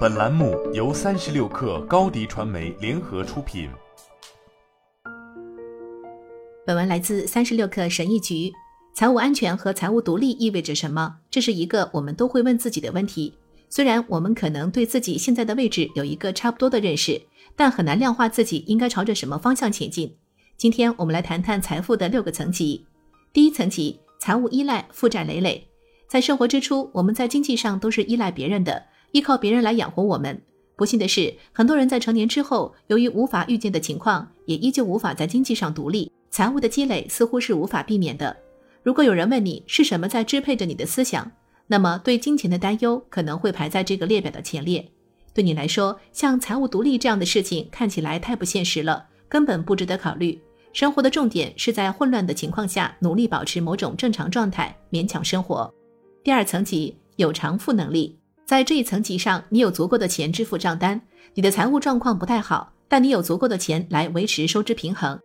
本栏目由三十六氪高低传媒联合出品。本文来自三十六氪神译局。财务安全和财务独立意味着什么？这是一个我们都会问自己的问题。虽然我们可能对自己现在的位置有一个差不多的认识，但很难量化自己应该朝着什么方向前进。今天我们来谈谈财富的六个层级。第一层级，财务依赖，负债累累。在生活之初，我们在经济上都是依赖别人的，依靠别人来养活我们。不幸的是，很多人在成年之后，由于无法预见的情况，也依旧无法在经济上独立。财务的积累似乎是无法避免的。如果有人问你是什么在支配着你的思想，那么对金钱的担忧可能会排在这个列表的前列。对你来说，像财务独立这样的事情看起来太不现实了，根本不值得考虑。生活的重点是在混乱的情况下努力保持某种正常状态，勉强生活。第二层级有偿付能力，在这一层级上，你有足够的钱支付账单，你的财务状况不太好，但你有足够的钱来维持收支平衡。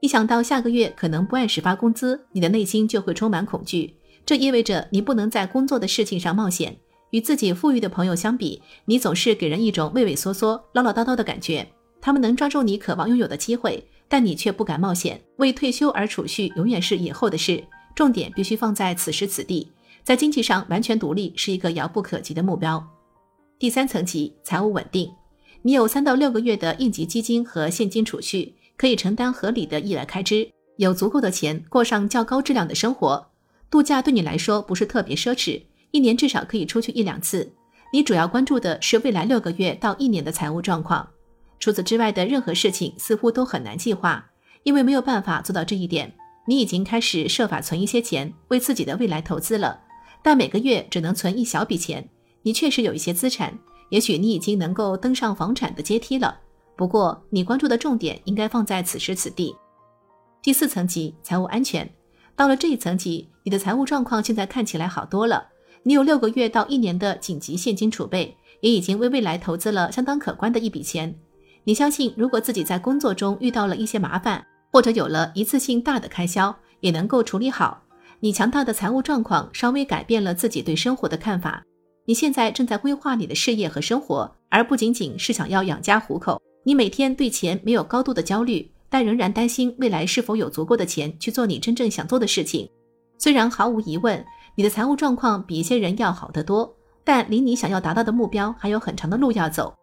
一想到下个月可能不按时发工资，你的内心就会充满恐惧。这意味着你不能在工作的事情上冒险。与自己富裕的朋友相比，你总是给人一种畏畏缩缩、唠唠叨叨的感觉。他们能抓住你渴望拥有的机会，但你却不敢冒险。为退休而储蓄永远是以后的事，重点必须放在此时此地。在经济上完全独立是一个遥不可及的目标。第三层级，财务稳定，你有三到六个月的应急基金和现金储蓄，可以承担合理的意外开支，有足够的钱过上较高质量的生活。度假对你来说不是特别奢侈，一年至少可以出去一两次。你主要关注的是未来六个月到一年的财务状况。除此之外的任何事情似乎都很难计划，因为没有办法做到这一点。你已经开始设法存一些钱，为自己的未来投资了。但每个月只能存一小笔钱，你确实有一些资产，也许你已经能够登上房产的阶梯了。不过，你关注的重点应该放在此时此地。第四层级，财务安全。到了这一层级，你的财务状况现在看起来好多了。你有六个月到一年的紧急现金储备，也已经为未来投资了相当可观的一笔钱。你相信，如果自己在工作中遇到了一些麻烦，或者有了一次性大的开销，也能够处理好。你强大的财务状况稍微改变了自己对生活的看法。你现在正在规划你的事业和生活，而不仅仅是想要养家糊口。你每天对钱没有高度的焦虑，但仍然担心未来是否有足够的钱去做你真正想做的事情。虽然毫无疑问，你的财务状况比一些人要好得多，但离你想要达到的目标还有很长的路要走。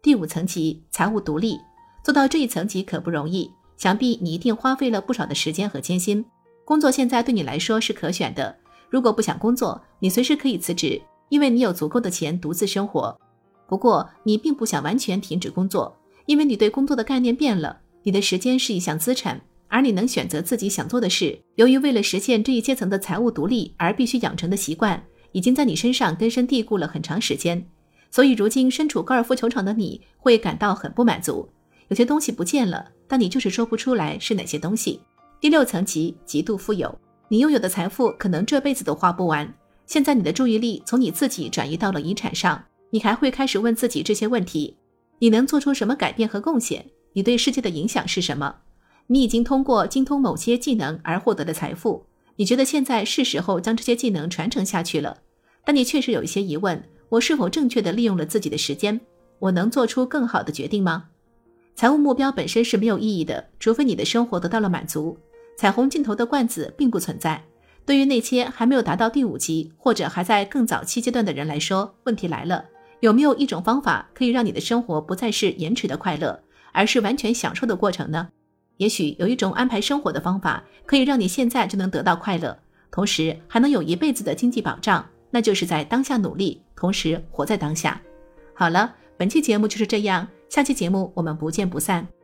第五层级，财务独立，做到这一层级可不容易，想必你一定花费了不少的时间和艰辛。工作现在对你来说是可选的。如果不想工作，你随时可以辞职，因为你有足够的钱独自生活。不过，你并不想完全停止工作，因为你对工作的概念变了。你的时间是一项资产，而你能选择自己想做的事。由于为了实现这一阶层的财务独立而必须养成的习惯，已经在你身上根深蒂固了很长时间，所以如今身处高尔夫球场的你会感到很不满足。有些东西不见了，但你就是说不出来是哪些东西。第六层级极度富有，你拥有的财富可能这辈子都花不完。现在你的注意力从你自己转移到了遗产上，你还会开始问自己这些问题：你能做出什么改变和贡献？你对世界的影响是什么？你已经通过精通某些技能而获得的财富，你觉得现在是时候将这些技能传承下去了？但你确实有一些疑问：我是否正确的利用了自己的时间？我能做出更好的决定吗？财务目标本身是没有意义的，除非你的生活得到了满足。彩虹尽头的罐子并不存在。对于那些还没有达到第五级或者还在更早期阶段的人来说，问题来了：有没有一种方法可以让你的生活不再是延迟的快乐，而是完全享受的过程呢？也许有一种安排生活的方法，可以让你现在就能得到快乐，同时还能有一辈子的经济保障，那就是在当下努力，同时活在当下。好了，本期节目就是这样，下期节目我们不见不散。